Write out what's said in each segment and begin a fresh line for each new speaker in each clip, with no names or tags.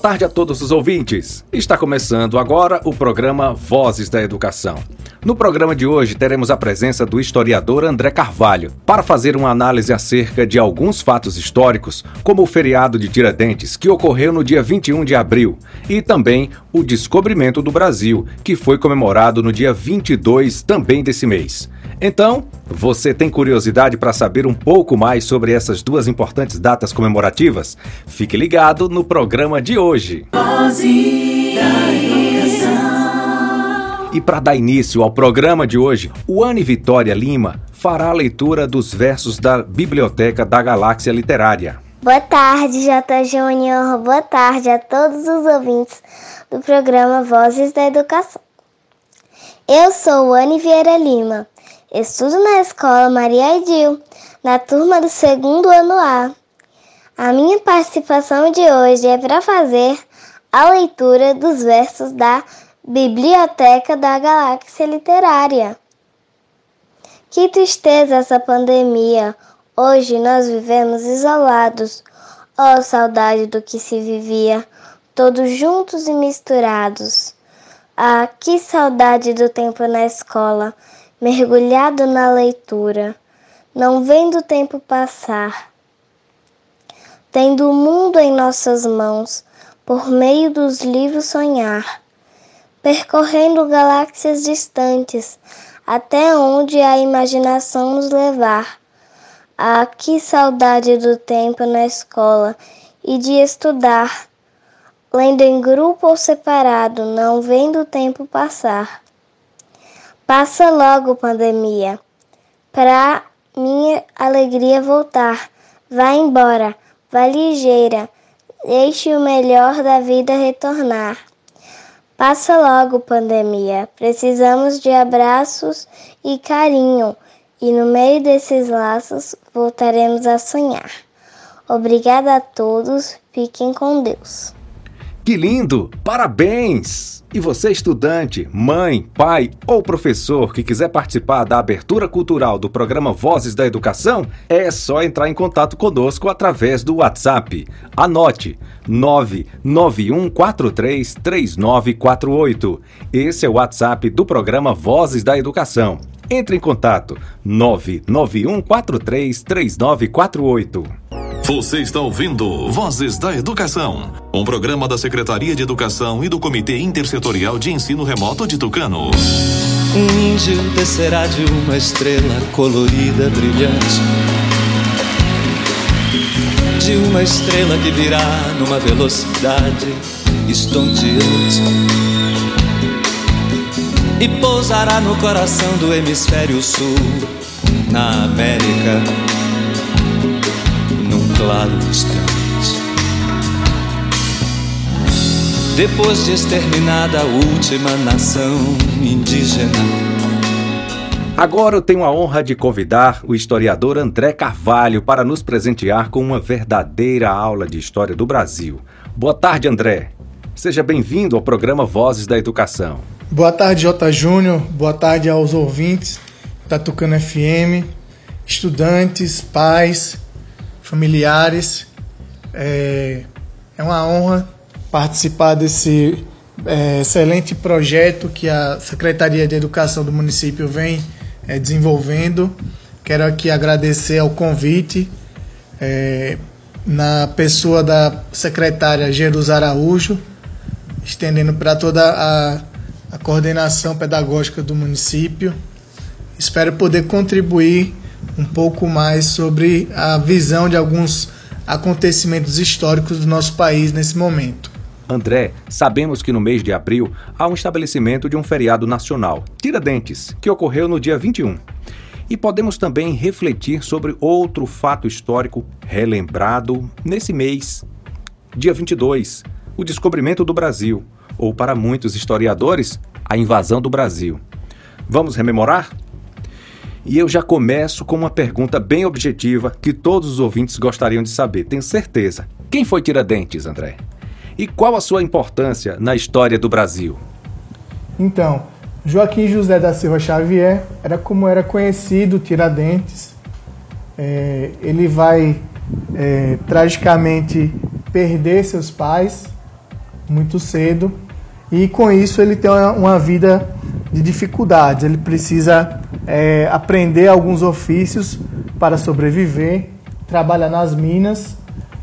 tarde a todos os ouvintes. Está começando agora o programa Vozes da Educação. No programa de hoje teremos a presença do historiador André Carvalho para fazer uma análise acerca de alguns fatos históricos, como o feriado de Tiradentes, que ocorreu no dia 21 de abril, e também o descobrimento do Brasil, que foi comemorado no dia 22 também desse mês. Então, você tem curiosidade para saber um pouco mais sobre essas duas importantes datas comemorativas? Fique ligado no programa de hoje. E para dar início ao programa de hoje, o Anne Vitória Lima fará a leitura dos versos da Biblioteca da Galáxia Literária.
Boa tarde, J. Júnior. Boa tarde a todos os ouvintes do programa Vozes da Educação. Eu sou Anne Vieira Lima Estudo na escola Maria Edil, na turma do segundo ano A. A minha participação de hoje é para fazer a leitura dos versos da Biblioteca da Galáxia Literária. Que tristeza essa pandemia! Hoje nós vivemos isolados. Oh, saudade do que se vivia, todos juntos e misturados. Ah, que saudade do tempo na escola mergulhado na leitura, não vendo o tempo passar, tendo o mundo em nossas mãos, por meio dos livros sonhar, percorrendo galáxias distantes, até onde a imaginação nos levar. Ah, que saudade do tempo na escola e de estudar, lendo em grupo ou separado, não vendo o tempo passar. Passa logo, pandemia, pra minha alegria voltar. Vá embora, vá ligeira, deixe o melhor da vida retornar. Passa logo, pandemia, precisamos de abraços e carinho, e no meio desses laços voltaremos a sonhar. Obrigada a todos, fiquem com Deus.
Que lindo! Parabéns! E você, estudante, mãe, pai ou professor que quiser participar da abertura cultural do programa Vozes da Educação, é só entrar em contato conosco através do WhatsApp. Anote 991433948. Esse é o WhatsApp do programa Vozes da Educação. Entre em contato 991433948.
Você está ouvindo Vozes da Educação, um programa da Secretaria de Educação e do Comitê Intersetorial de Ensino Remoto de Tucano.
Um índio descerá de uma estrela colorida, brilhante. De uma estrela que virá numa velocidade estonteante. E pousará no coração do hemisfério sul, na América claro distante. Depois de exterminada a última nação indígena.
Agora eu tenho a honra de convidar o historiador André Carvalho para nos presentear com uma verdadeira aula de história do Brasil. Boa tarde, André. Seja bem-vindo ao programa Vozes da Educação.
Boa tarde, J. Júnior. Boa tarde aos ouvintes da Tucano FM, estudantes, pais familiares. É, é uma honra participar desse é, excelente projeto que a Secretaria de Educação do município vem é, desenvolvendo. Quero aqui agradecer ao convite é, na pessoa da secretária Jerusa Araújo, estendendo para toda a, a coordenação pedagógica do município. Espero poder contribuir um pouco mais sobre a visão de alguns acontecimentos históricos do nosso país nesse momento.
André, sabemos que no mês de abril há um estabelecimento de um feriado nacional, Tiradentes, que ocorreu no dia 21. E podemos também refletir sobre outro fato histórico relembrado nesse mês, dia 22, o descobrimento do Brasil, ou para muitos historiadores, a invasão do Brasil. Vamos rememorar? E eu já começo com uma pergunta bem objetiva que todos os ouvintes gostariam de saber, tenho certeza. Quem foi Tiradentes, André? E qual a sua importância na história do Brasil?
Então, Joaquim José da Silva Xavier era como era conhecido Tiradentes. É, ele vai é, tragicamente perder seus pais muito cedo e com isso ele tem uma vida de dificuldades. Ele precisa é, aprender alguns ofícios para sobreviver, trabalha nas minas,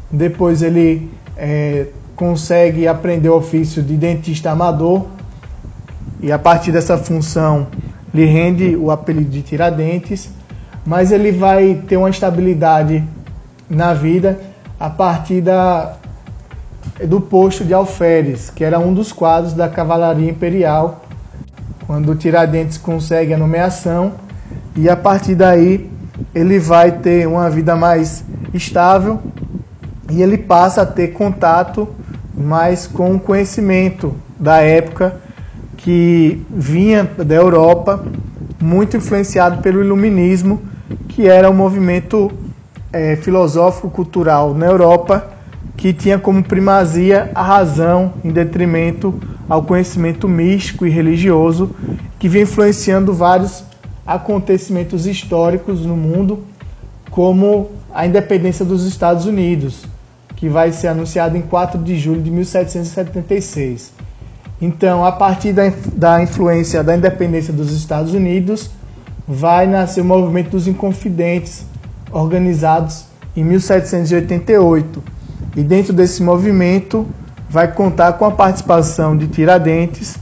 depois ele é, consegue aprender o ofício de dentista amador. E a partir dessa função lhe rende o apelido de Tiradentes, mas ele vai ter uma estabilidade na vida a partir da, do posto de alferes, que era um dos quadros da Cavalaria Imperial, quando Tiradentes consegue a nomeação, e a partir daí ele vai ter uma vida mais estável e ele passa a ter contato mais com o conhecimento da época que vinha da Europa, muito influenciado pelo Iluminismo, que era um movimento é, filosófico-cultural na Europa que tinha como primazia a razão em detrimento ao conhecimento místico e religioso, que vinha influenciando vários acontecimentos históricos no mundo, como a independência dos Estados Unidos, que vai ser anunciada em 4 de julho de 1776. Então, a partir da, da influência da independência dos Estados Unidos, vai nascer o movimento dos Inconfidentes, organizados em 1788. E dentro desse movimento vai contar com a participação de Tiradentes,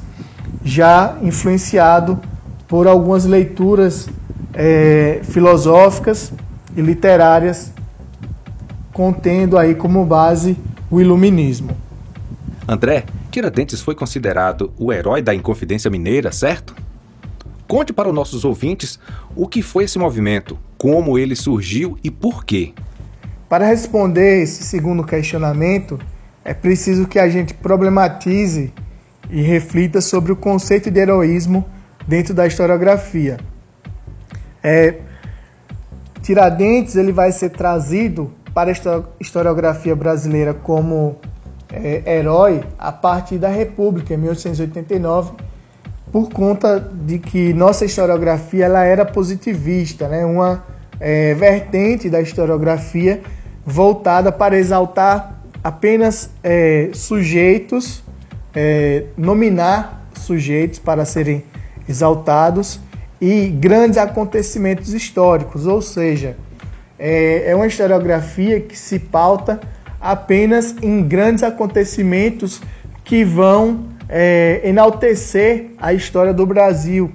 já influenciado por algumas leituras é, filosóficas e literárias, contendo aí como base o iluminismo.
André, Tiradentes foi considerado o herói da Inconfidência Mineira, certo? Conte para os nossos ouvintes o que foi esse movimento, como ele surgiu e por quê.
Para responder esse segundo questionamento, é preciso que a gente problematize e reflita sobre o conceito de heroísmo dentro da historiografia. É, Tiradentes ele vai ser trazido para a historiografia brasileira como é, herói a partir da República, em 1889, por conta de que nossa historiografia ela era positivista, né? uma é, vertente da historiografia voltada para exaltar apenas é, sujeitos, é, nominar sujeitos para serem exaltados e grandes acontecimentos históricos, ou seja, é, é uma historiografia que se pauta apenas em grandes acontecimentos que vão é, enaltecer a história do Brasil.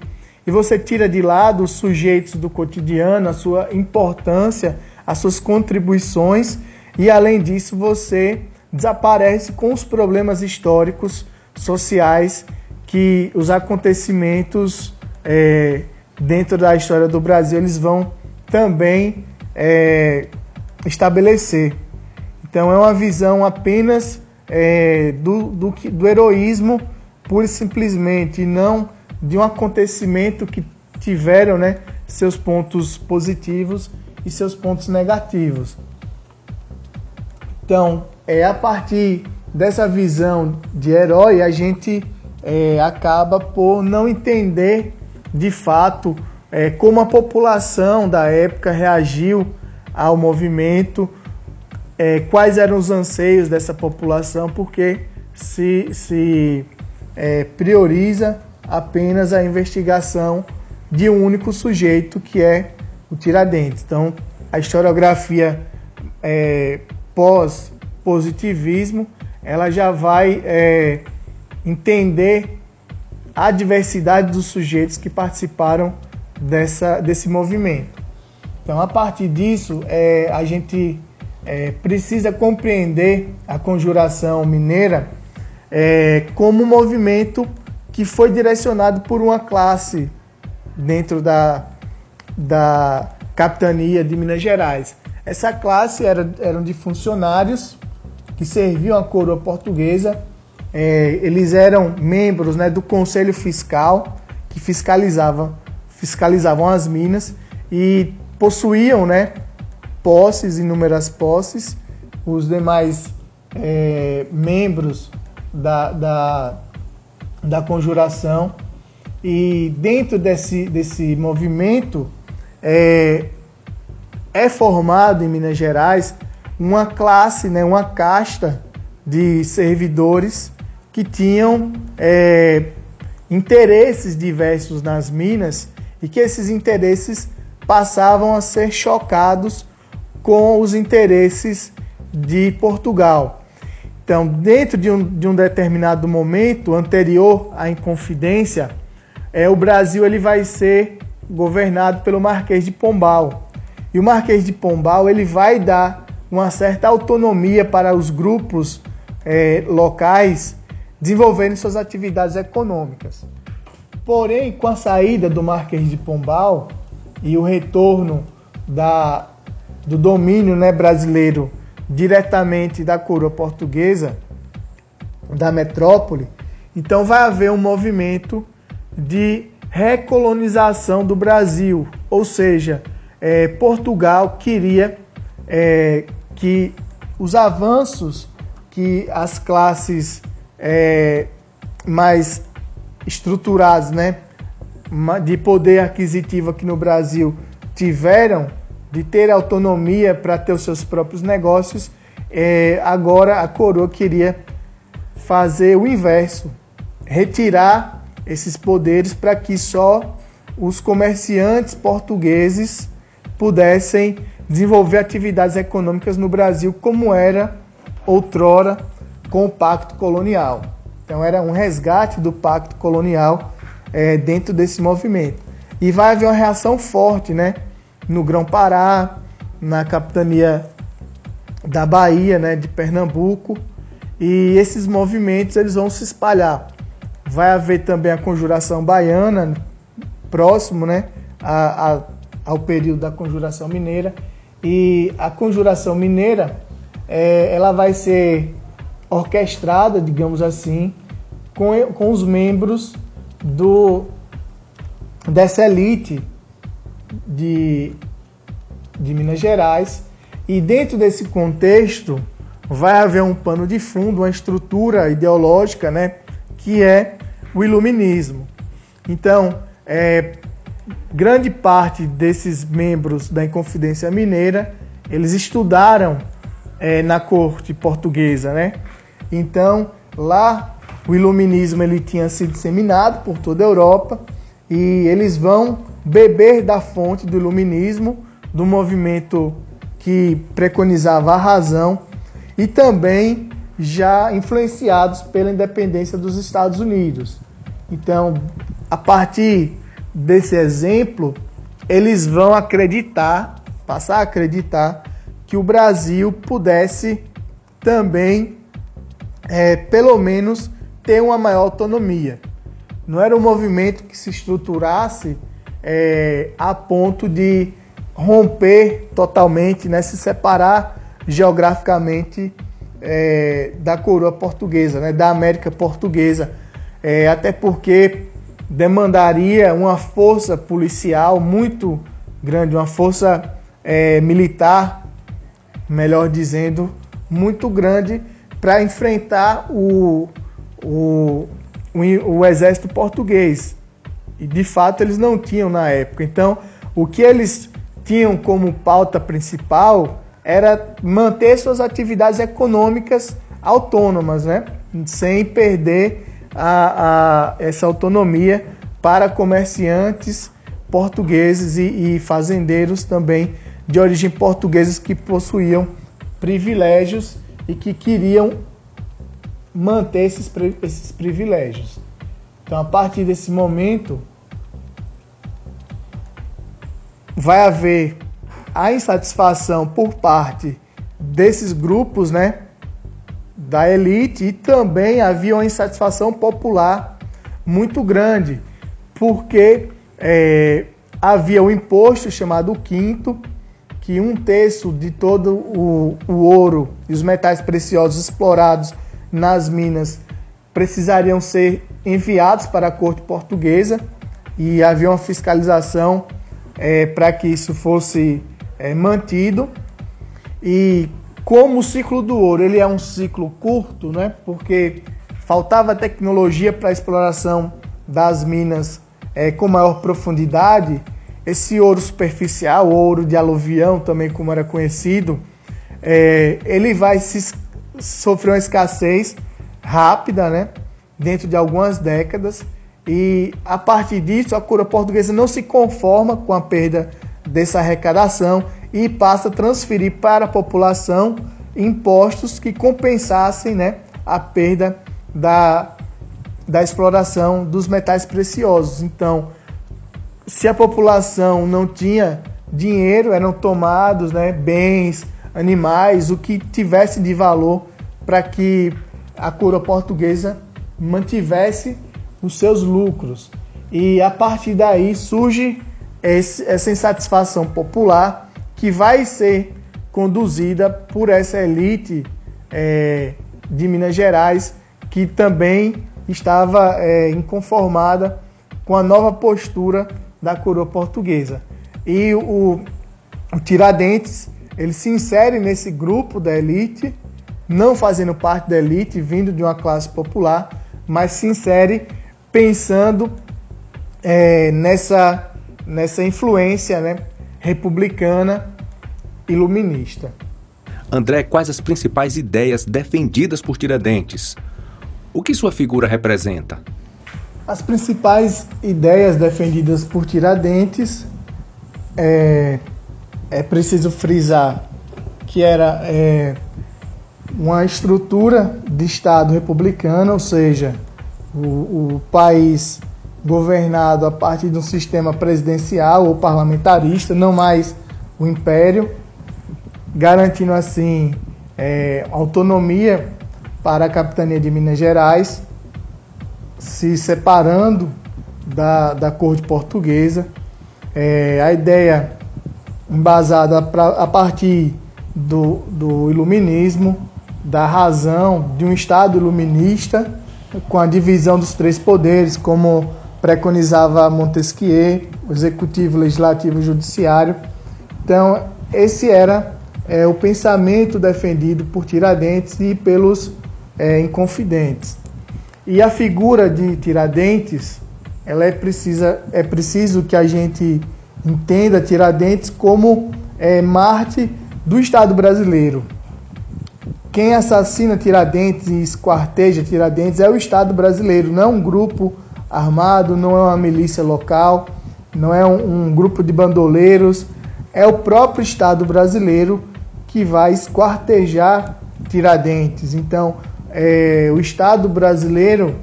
E você tira de lado os sujeitos do cotidiano, a sua importância, as suas contribuições, e além disso você desaparece com os problemas históricos, sociais, que os acontecimentos é, dentro da história do Brasil eles vão também é, estabelecer. Então é uma visão apenas é, do, do, do heroísmo pura e simplesmente, não de um acontecimento que tiveram né, seus pontos positivos e seus pontos negativos. Então, é a partir dessa visão de herói a gente é, acaba por não entender de fato é, como a população da época reagiu ao movimento, é, quais eram os anseios dessa população, porque se, se é, prioriza apenas a investigação de um único sujeito, que é o Tiradentes. Então, a historiografia é, pós-positivismo, ela já vai é, entender a diversidade dos sujeitos que participaram dessa, desse movimento. Então, a partir disso, é, a gente é, precisa compreender a conjuração mineira é, como um movimento que foi direcionado por uma classe dentro da, da capitania de Minas Gerais. Essa classe era, eram de funcionários que serviam à coroa portuguesa. É, eles eram membros né, do Conselho Fiscal, que fiscalizava, fiscalizavam as minas e possuíam né, posses, inúmeras posses. Os demais é, membros da, da, da conjuração. E dentro desse, desse movimento é, é formado em Minas Gerais uma classe, né, uma casta de servidores que tinham é, interesses diversos nas minas e que esses interesses passavam a ser chocados com os interesses de Portugal. Então, dentro de um, de um determinado momento anterior à Inconfidência, é, o Brasil ele vai ser governado pelo Marquês de Pombal. E o Marquês de Pombal ele vai dar uma certa autonomia para os grupos é, locais desenvolverem suas atividades econômicas. Porém, com a saída do Marquês de Pombal e o retorno da, do domínio né, brasileiro diretamente da coroa portuguesa, da metrópole, então vai haver um movimento de recolonização do Brasil, ou seja, é, Portugal queria é, que os avanços que as classes é, mais estruturadas, né, de poder aquisitivo aqui no Brasil tiveram de ter autonomia para ter os seus próprios negócios, é, agora a coroa queria fazer o inverso, retirar esses poderes para que só os comerciantes portugueses pudessem desenvolver atividades econômicas no Brasil como era outrora com o Pacto Colonial. Então era um resgate do Pacto Colonial é, dentro desse movimento. E vai haver uma reação forte, né? No Grão-Pará, na capitania da Bahia, né, de Pernambuco, e esses movimentos eles vão se espalhar. Vai haver também a conjuração baiana, próximo, né, a, a, ao período da conjuração mineira, e a conjuração mineira é, ela vai ser orquestrada, digamos assim, com, com os membros do, dessa elite de, de Minas Gerais. E dentro desse contexto vai haver um pano de fundo, uma estrutura ideológica, né, que é o iluminismo. Então, é, grande parte desses membros da Inconfidência Mineira, eles estudaram é, na corte portuguesa, né? Então, lá o iluminismo ele tinha sido disseminado por toda a Europa e eles vão beber da fonte do iluminismo, do movimento que preconizava a razão e também já influenciados pela independência dos Estados Unidos. Então, a partir desse exemplo, eles vão acreditar, passar a acreditar que o Brasil pudesse também, é, pelo menos, ter uma maior autonomia. Não era um movimento que se estruturasse é, a ponto de romper totalmente, né, se separar geograficamente é, da coroa portuguesa, né, da América portuguesa, é, até porque demandaria uma força policial muito grande, uma força é, militar melhor dizendo, muito grande para enfrentar o, o, o, o exército português. E de fato eles não tinham na época. Então, o que eles tinham como pauta principal era manter suas atividades econômicas autônomas, né? sem perder a, a, essa autonomia para comerciantes portugueses e, e fazendeiros também de origem portuguesa que possuíam privilégios e que queriam manter esses, esses privilégios. Então, a partir desse momento, vai haver a insatisfação por parte desses grupos, né, da elite e também havia uma insatisfação popular muito grande, porque é, havia o imposto chamado quinto, que um terço de todo o, o ouro e os metais preciosos explorados nas minas precisariam ser enviados para a corte portuguesa e havia uma fiscalização é, para que isso fosse é, mantido. E como o ciclo do ouro ele é um ciclo curto, né, porque faltava tecnologia para a exploração das minas é, com maior profundidade, esse ouro superficial, ouro de aluvião, também como era conhecido, é, ele vai se, sofrer uma escassez rápida, né? dentro de algumas décadas e a partir disso a coroa portuguesa não se conforma com a perda dessa arrecadação e passa a transferir para a população impostos que compensassem né, a perda da, da exploração dos metais preciosos. Então, se a população não tinha dinheiro, eram tomados né, bens, animais, o que tivesse de valor para que a coroa portuguesa mantivesse os seus lucros. E a partir daí surge esse, essa insatisfação popular que vai ser conduzida por essa elite é, de Minas Gerais que também estava é, inconformada com a nova postura da coroa portuguesa. E o, o Tiradentes ele se insere nesse grupo da elite, não fazendo parte da elite, vindo de uma classe popular, mas se insere pensando é, nessa, nessa influência né, republicana iluminista.
André, quais as principais ideias defendidas por Tiradentes? O que sua figura representa?
As principais ideias defendidas por Tiradentes é, é preciso frisar que era é, uma estrutura de Estado republicano, ou seja, o, o país governado a partir de um sistema presidencial ou parlamentarista, não mais o império, garantindo assim é, autonomia para a capitania de Minas Gerais, se separando da, da corte portuguesa. É, a ideia embasada pra, a partir do, do iluminismo, da razão de um Estado iluminista, com a divisão dos três poderes, como preconizava Montesquieu, o executivo, legislativo e judiciário. Então, esse era é, o pensamento defendido por Tiradentes e pelos é, inconfidentes. E a figura de Tiradentes, ela é, precisa, é preciso que a gente entenda Tiradentes como é, Marte do Estado brasileiro. Quem assassina Tiradentes e esquarteja Tiradentes é o Estado brasileiro, não é um grupo armado, não é uma milícia local, não é um, um grupo de bandoleiros, é o próprio Estado brasileiro que vai esquartejar Tiradentes. Então, é, o Estado brasileiro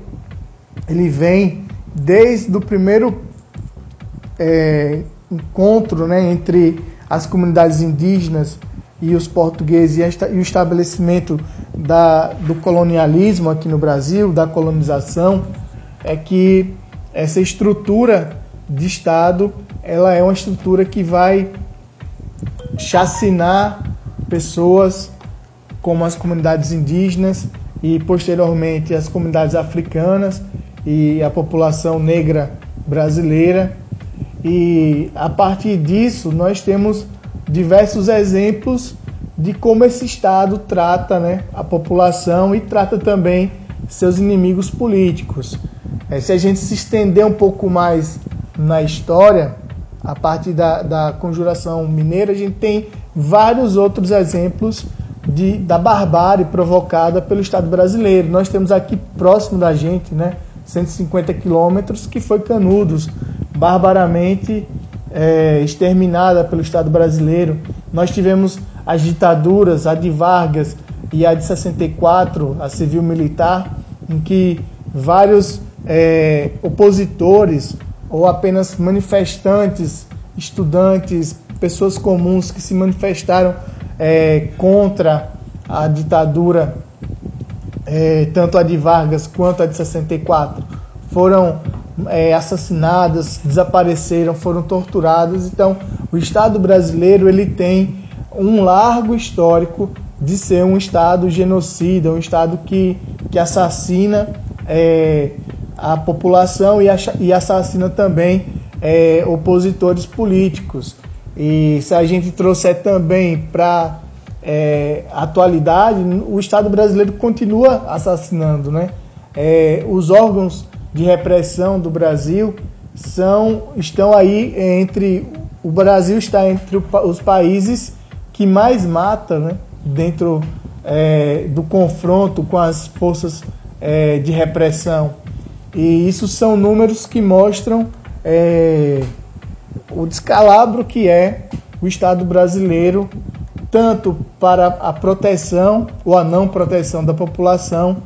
ele vem desde o primeiro é, encontro né, entre as comunidades indígenas e os portugueses e o estabelecimento da, do colonialismo aqui no Brasil, da colonização, é que essa estrutura de Estado ela é uma estrutura que vai chacinar pessoas como as comunidades indígenas e posteriormente as comunidades africanas e a população negra brasileira. E a partir disso nós temos diversos exemplos de como esse Estado trata né, a população e trata também seus inimigos políticos. É, se a gente se estender um pouco mais na história, a partir da, da conjuração mineira, a gente tem vários outros exemplos de, da barbárie provocada pelo Estado brasileiro. Nós temos aqui próximo da gente, né, 150 quilômetros, que foi Canudos, barbaramente é, exterminada pelo Estado brasileiro. Nós tivemos as ditaduras, a de Vargas e a de 64, a civil-militar, em que vários é, opositores ou apenas manifestantes, estudantes, pessoas comuns que se manifestaram é, contra a ditadura, é, tanto a de Vargas quanto a de 64, foram é, assassinadas, desapareceram, foram torturadas. Então, o Estado brasileiro ele tem um largo histórico de ser um Estado genocida, um Estado que, que assassina é, a população e, e assassina também é, opositores políticos. E se a gente trouxer também para é, atualidade, o Estado brasileiro continua assassinando, né? É, os órgãos de repressão do Brasil são estão aí entre o Brasil está entre os países que mais mata, né? Dentro é, do confronto com as forças é, de repressão. E isso são números que mostram é, o descalabro que é o Estado brasileiro, tanto para a proteção ou a não proteção da população,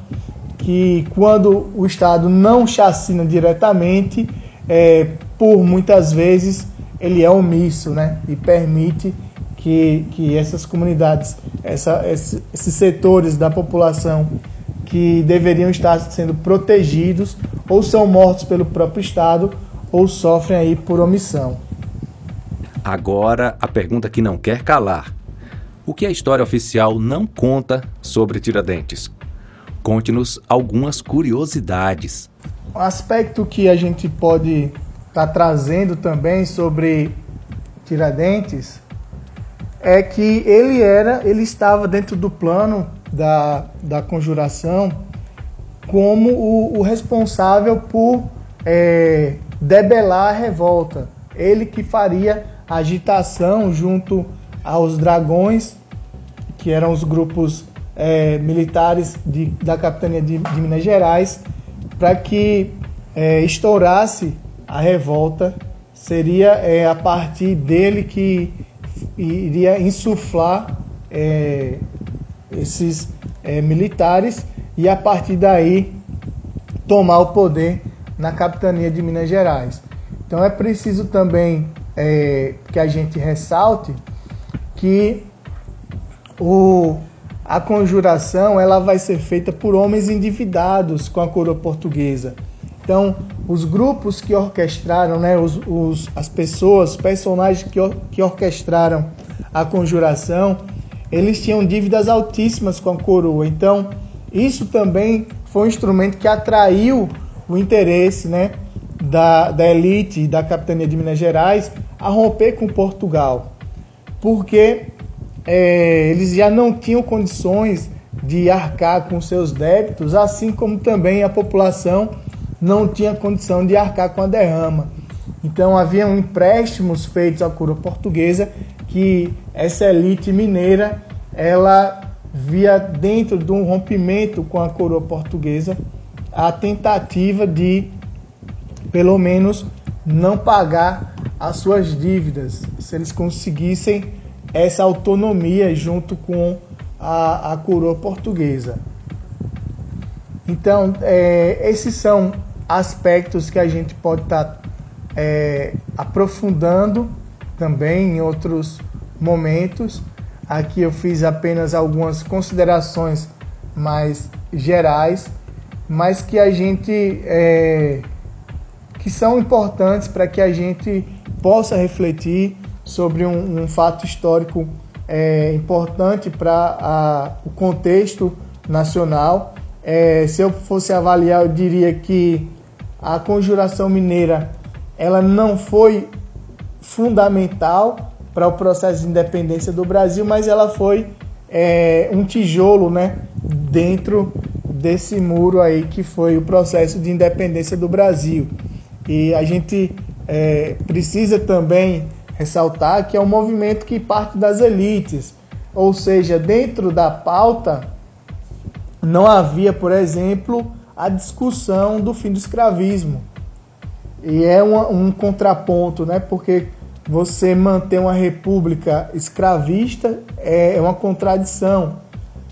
que quando o Estado não chacina diretamente, é, por muitas vezes ele é omisso né? e permite que, que essas comunidades, essa, esses setores da população que deveriam estar sendo protegidos ou são mortos pelo próprio Estado ou sofrem aí por omissão.
Agora, a pergunta que não quer calar. O que a história oficial não conta sobre Tiradentes? Conte-nos algumas curiosidades.
Um aspecto que a gente pode estar tá trazendo também sobre Tiradentes é que ele era, ele estava dentro do plano da, da conjuração como o, o responsável por é, debelar a revolta. Ele que faria agitação junto aos dragões, que eram os grupos é, militares de, da capitania de, de Minas Gerais, para que é, estourasse a revolta. Seria é, a partir dele que iria insuflar é, esses é, militares e a partir daí tomar o poder na capitania de Minas Gerais. Então é preciso também é, que a gente ressalte que o, a conjuração ela vai ser feita por homens endividados com a coroa portuguesa. Então, os grupos que orquestraram, né, os, os, as pessoas, personagens que, or, que orquestraram a conjuração, eles tinham dívidas altíssimas com a coroa. Então, isso também foi um instrumento que atraiu o interesse né, da, da elite da capitania de Minas Gerais a romper com Portugal, porque é, eles já não tinham condições de arcar com seus débitos, assim como também a população não tinha condição de arcar com a derrama. Então haviam empréstimos feitos à coroa portuguesa que essa elite mineira ela via dentro de um rompimento com a coroa portuguesa a tentativa de pelo menos não pagar as suas dívidas, se eles conseguissem essa autonomia junto com a, a coroa portuguesa. Então, é, esses são aspectos que a gente pode estar tá, é, aprofundando também em outros momentos. Aqui eu fiz apenas algumas considerações mais gerais, mas que a gente é, que são importantes para que a gente possa refletir sobre um, um fato histórico é, importante para o contexto nacional. É, se eu fosse avaliar, eu diria que a conjuração mineira ela não foi fundamental para o processo de independência do Brasil, mas ela foi é, um tijolo né, dentro desse muro aí que foi o processo de independência do Brasil. E a gente é, precisa também ressaltar que é um movimento que parte das elites, ou seja, dentro da pauta não havia, por exemplo, a discussão do fim do escravismo. E é um, um contraponto, né? porque você manter uma república escravista é, é uma contradição,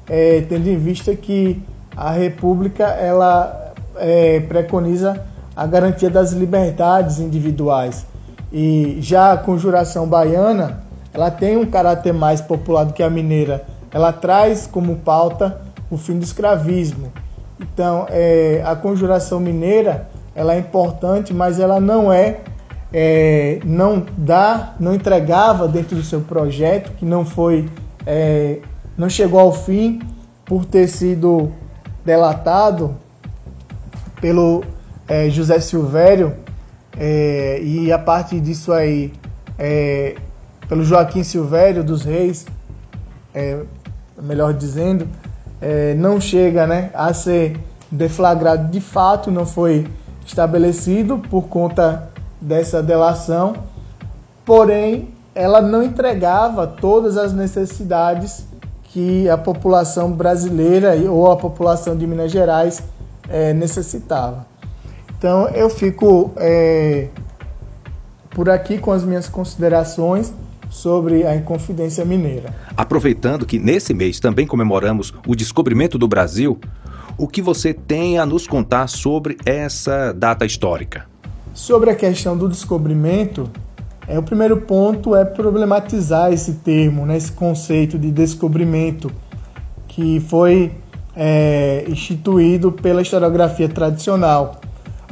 é, tendo em vista que a república ela é, preconiza a garantia das liberdades individuais. E já a conjuração baiana, ela tem um caráter mais popular do que a mineira. Ela traz como pauta o fim do escravismo. Então, é, a conjuração mineira, ela é importante, mas ela não é, é, não dá, não entregava dentro do seu projeto, que não foi, é, não chegou ao fim por ter sido delatado pelo é, José Silvério, é, e a partir disso aí, é, pelo Joaquim Silvério dos Reis, é, melhor dizendo, é, não chega né, a ser deflagrado de fato, não foi estabelecido por conta dessa delação, porém ela não entregava todas as necessidades que a população brasileira ou a população de Minas Gerais é, necessitava. Então eu fico é, por aqui com as minhas considerações sobre a Inconfidência Mineira.
Aproveitando que nesse mês também comemoramos o descobrimento do Brasil, o que você tem a nos contar sobre essa data histórica?
Sobre a questão do descobrimento, é, o primeiro ponto é problematizar esse termo, né, esse conceito de descobrimento que foi é, instituído pela historiografia tradicional.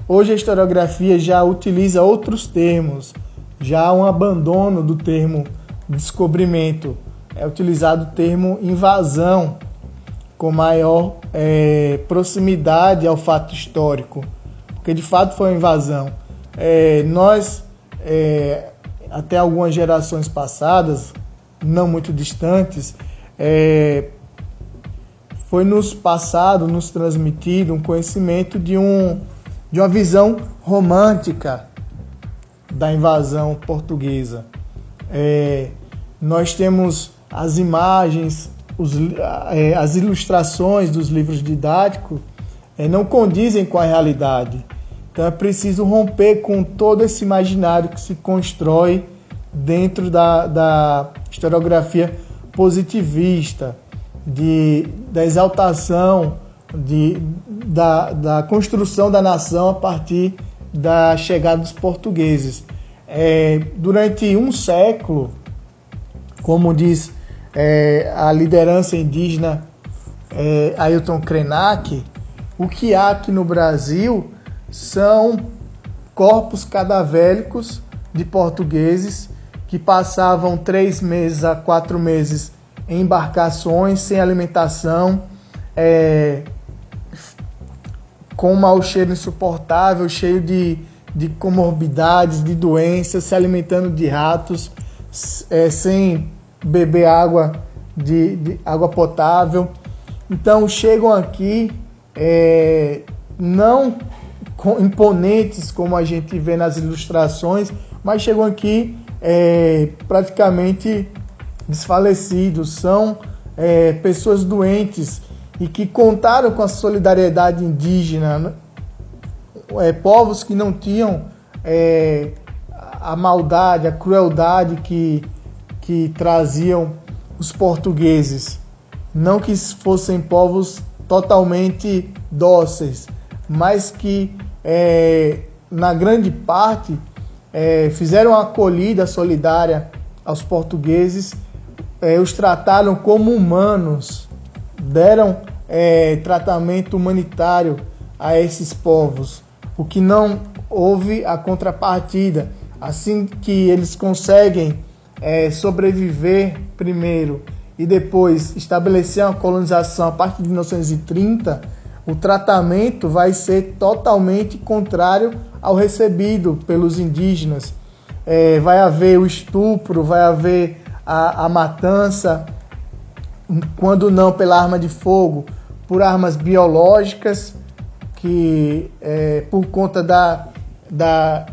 Hoje a historiografia já utiliza outros termos, já há um abandono do termo descobrimento, é utilizado o termo invasão com maior é, proximidade ao fato histórico, porque de fato foi uma invasão. É, nós, é, até algumas gerações passadas, não muito distantes, é, foi nos passado, nos transmitido um conhecimento de, um, de uma visão romântica da invasão portuguesa. É, nós temos as imagens, os, é, as ilustrações dos livros didáticos é, não condizem com a realidade. Então é preciso romper com todo esse imaginário que se constrói dentro da, da historiografia positivista, de, da exaltação, de, da, da construção da nação a partir da chegada dos portugueses. É, durante um século, como diz é, a liderança indígena é, Ailton Krenak, o que há aqui no Brasil são corpos cadavéricos de portugueses que passavam três meses a quatro meses em embarcações sem alimentação, é, com um mau cheiro insuportável, cheio de, de comorbidades, de doenças, se alimentando de ratos, é, sem beber água de, de, água potável. Então chegam aqui é, não imponentes como a gente vê nas ilustrações, mas chegam aqui é, praticamente desfalecidos, são é, pessoas doentes e que contaram com a solidariedade indígena, né? é, povos que não tinham é, a maldade, a crueldade que, que traziam os portugueses. Não que fossem povos totalmente dóceis, mas que é, na grande parte é, fizeram acolhida solidária aos portugueses, é, os trataram como humanos deram é, tratamento humanitário a esses povos, o que não houve a contrapartida. Assim que eles conseguem é, sobreviver primeiro e depois estabelecer uma colonização a partir de 1930, o tratamento vai ser totalmente contrário ao recebido pelos indígenas. É, vai haver o estupro, vai haver a, a matança, quando não pela arma de fogo, por armas biológicas, que é, por conta da, da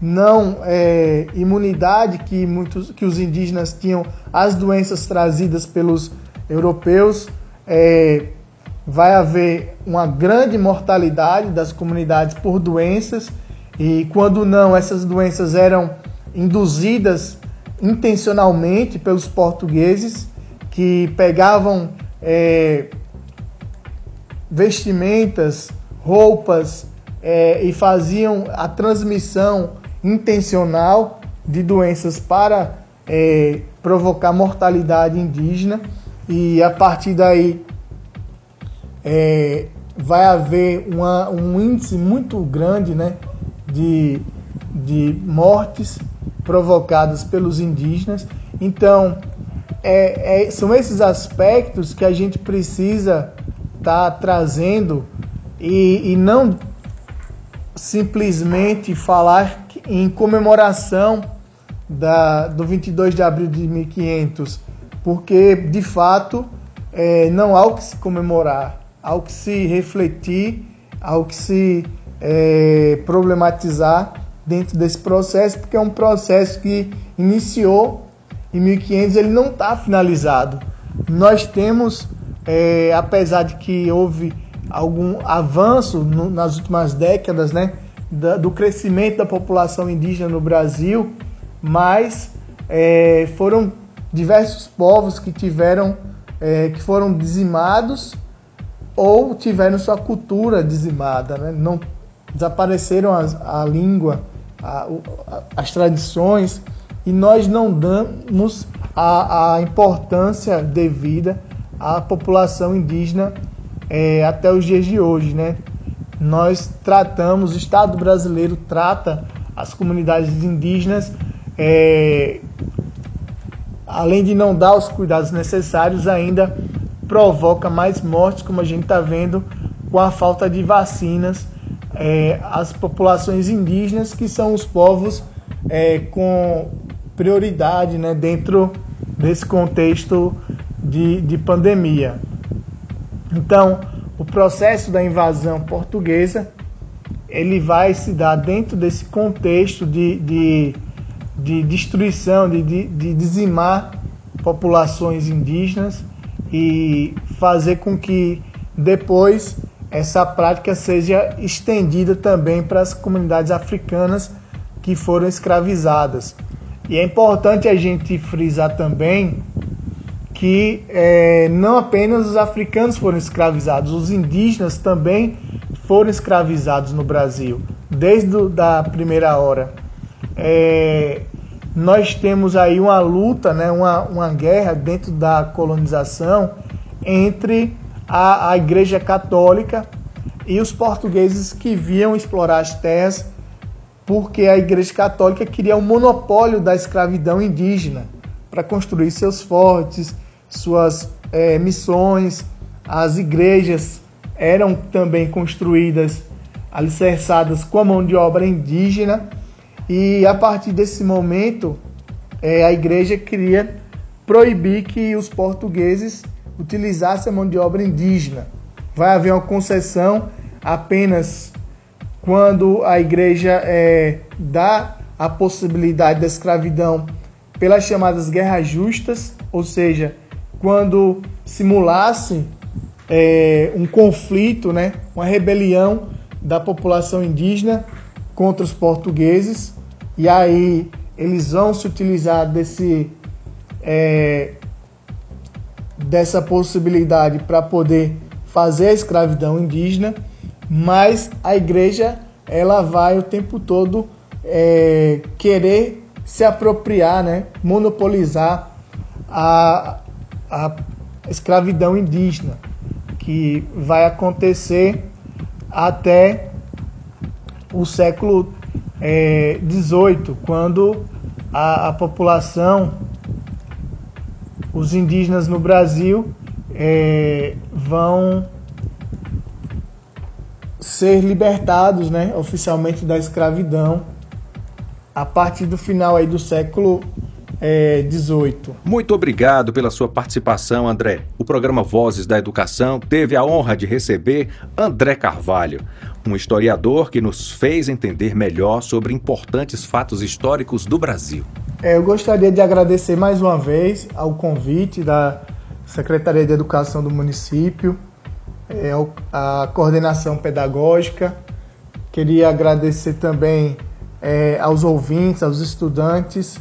não é, imunidade que, muitos, que os indígenas tinham às doenças trazidas pelos europeus, é, vai haver uma grande mortalidade das comunidades por doenças, e quando não, essas doenças eram induzidas intencionalmente pelos portugueses que pegavam é, vestimentas, roupas é, e faziam a transmissão intencional de doenças para é, provocar mortalidade indígena e a partir daí é, vai haver uma, um índice muito grande né, de, de mortes provocadas pelos indígenas. Então, é, é, são esses aspectos que a gente precisa estar tá trazendo e, e não simplesmente falar em comemoração da, do 22 de abril de 1500, porque de fato é, não há o que se comemorar, há o que se refletir, há o que se é, problematizar dentro desse processo, porque é um processo que iniciou em 1500 ele não está finalizado. Nós temos, é, apesar de que houve algum avanço no, nas últimas décadas, né, da, do crescimento da população indígena no Brasil, mas é, foram diversos povos que tiveram, é, que foram dizimados ou tiveram sua cultura dizimada, né? não desapareceram as, a língua, a, a, as tradições e nós não damos a, a importância devida à população indígena é, até os dias de hoje, né? Nós tratamos, o Estado brasileiro trata as comunidades indígenas, é, além de não dar os cuidados necessários, ainda provoca mais mortes, como a gente está vendo com a falta de vacinas. É, as populações indígenas, que são os povos é, com prioridade né, dentro desse contexto de, de pandemia. Então, o processo da invasão portuguesa ele vai se dar dentro desse contexto de, de, de destruição, de, de, de dizimar populações indígenas e fazer com que depois essa prática seja estendida também para as comunidades africanas que foram escravizadas. E é importante a gente frisar também que é, não apenas os africanos foram escravizados, os indígenas também foram escravizados no Brasil, desde a primeira hora. É, nós temos aí uma luta, né, uma, uma guerra dentro da colonização entre a, a Igreja Católica e os portugueses que viam explorar as terras porque a Igreja Católica queria o um monopólio da escravidão indígena para construir seus fortes, suas é, missões, as igrejas eram também construídas, alicerçadas com a mão de obra indígena, e a partir desse momento é, a igreja queria proibir que os portugueses utilizassem a mão de obra indígena. Vai haver uma concessão apenas quando a igreja é, dá a possibilidade da escravidão pelas chamadas guerras justas, ou seja, quando simulasse é, um conflito, né, uma rebelião da população indígena contra os portugueses, e aí eles vão se utilizar desse, é, dessa possibilidade para poder fazer a escravidão indígena, mas a igreja ela vai o tempo todo é, querer se apropriar, né, monopolizar a, a escravidão indígena, que vai acontecer até o século XVIII, é, quando a, a, população, os indígenas no Brasil, é, vão ser libertados né, oficialmente da escravidão a partir do final aí do século é, 18.
Muito obrigado pela sua participação, André. O programa Vozes da Educação teve a honra de receber André Carvalho, um historiador que nos fez entender melhor sobre importantes fatos históricos do Brasil.
É, eu gostaria de agradecer mais uma vez ao convite da Secretaria de Educação do município, é, a coordenação pedagógica. Queria agradecer também é, aos ouvintes, aos estudantes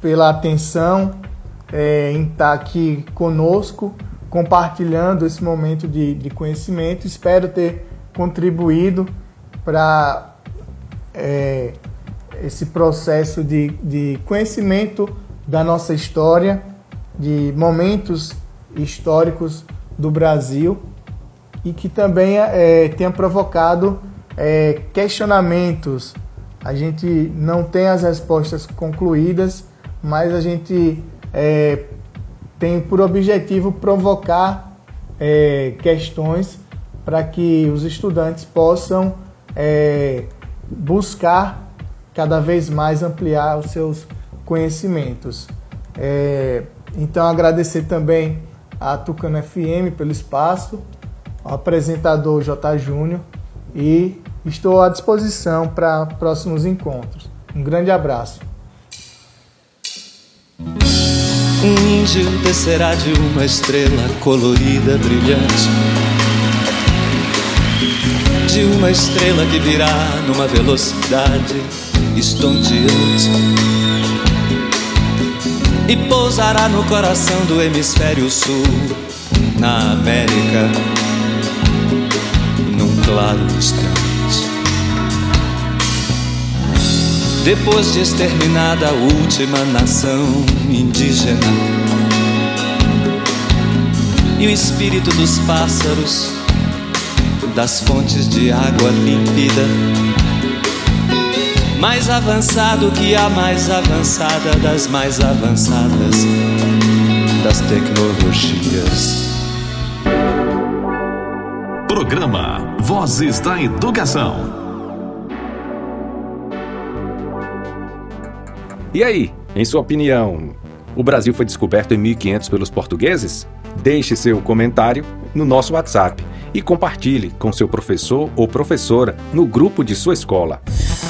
pela atenção é, em estar aqui conosco, compartilhando esse momento de, de conhecimento. Espero ter contribuído para é, esse processo de, de conhecimento da nossa história, de momentos históricos do Brasil e que também é, tenha provocado é, questionamentos. A gente não tem as respostas concluídas, mas a gente é, tem por objetivo provocar é, questões para que os estudantes possam é, buscar cada vez mais ampliar os seus conhecimentos. É, então, agradecer também a Tucano FM pelo espaço, apresentador J. Júnior e estou à disposição para próximos encontros. Um grande abraço.
Um índio descerá de uma estrela colorida, brilhante. de uma estrela que virá numa velocidade estonteante e pousará no coração do hemisfério sul, na América, claro instante. Depois de exterminada a última nação indígena, e o espírito dos pássaros, das fontes de água límpida, mais avançado que a mais avançada das mais avançadas das tecnologias.
Programa Vozes da Educação.
E aí, em sua opinião, o Brasil foi descoberto em 1500 pelos portugueses? Deixe seu comentário no nosso WhatsApp e compartilhe com seu professor ou professora no grupo de sua escola.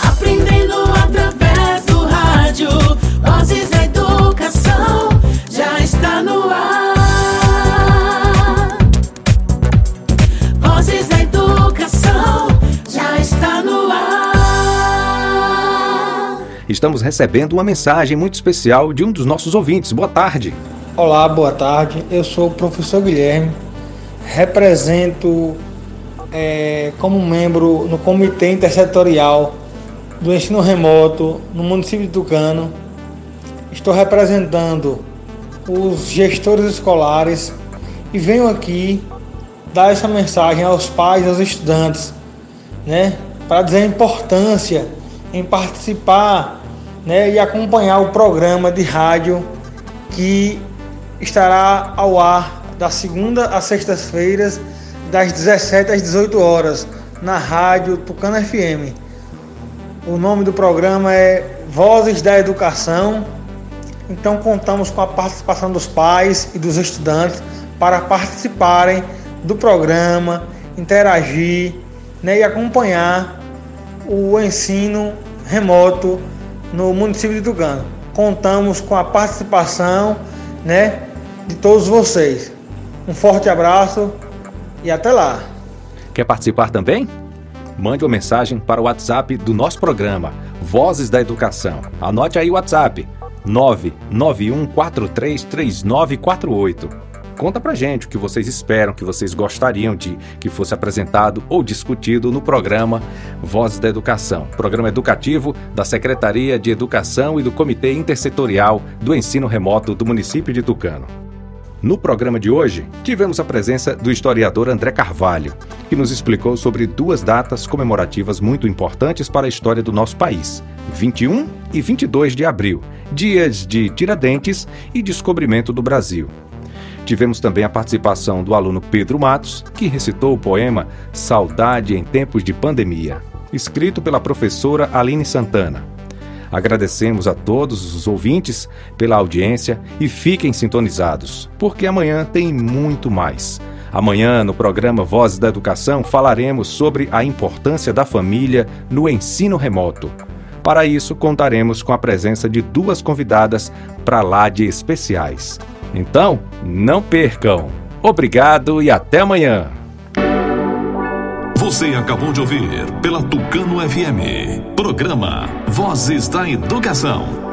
Aprendendo através do rádio, Vozes da
Estamos recebendo uma mensagem muito especial de um dos nossos ouvintes. Boa tarde.
Olá, boa tarde. Eu sou o professor Guilherme, represento é, como membro no Comitê Intersetorial do Ensino Remoto no município de Tucano. Estou representando os gestores escolares e venho aqui dar essa mensagem aos pais aos estudantes, né, para dizer a importância em participar né, e acompanhar o programa de rádio que estará ao ar da segunda às sextas-feiras, das 17 às 18 horas, na rádio Tucano FM. O nome do programa é Vozes da Educação. Então contamos com a participação dos pais e dos estudantes para participarem do programa, interagir né, e acompanhar o ensino remoto no município de Tucano. Contamos com a participação né, de todos vocês. Um forte abraço e até lá.
Quer participar também? Mande uma mensagem para o WhatsApp do nosso programa, Vozes da Educação. Anote aí o WhatsApp, 991433948. Conta pra gente o que vocês esperam, que vocês gostariam de que fosse apresentado ou discutido no programa Vozes da Educação, programa educativo da Secretaria de Educação e do Comitê Intersetorial do Ensino Remoto do município de Tucano. No programa de hoje, tivemos a presença do historiador André Carvalho, que nos explicou sobre duas datas comemorativas muito importantes para a história do nosso país: 21 e 22 de abril, dias de Tiradentes e descobrimento do Brasil. Tivemos também a participação do aluno Pedro Matos, que recitou o poema Saudade em Tempos de Pandemia, escrito pela professora Aline Santana. Agradecemos a todos os ouvintes pela audiência e fiquem sintonizados, porque amanhã tem muito mais. Amanhã, no programa Vozes da Educação, falaremos sobre a importância da família no ensino remoto. Para isso, contaremos com a presença de duas convidadas para lá de especiais. Então, não percam! Obrigado e até amanhã!
Você acabou de ouvir pela Tucano FM. Programa Vozes da Educação.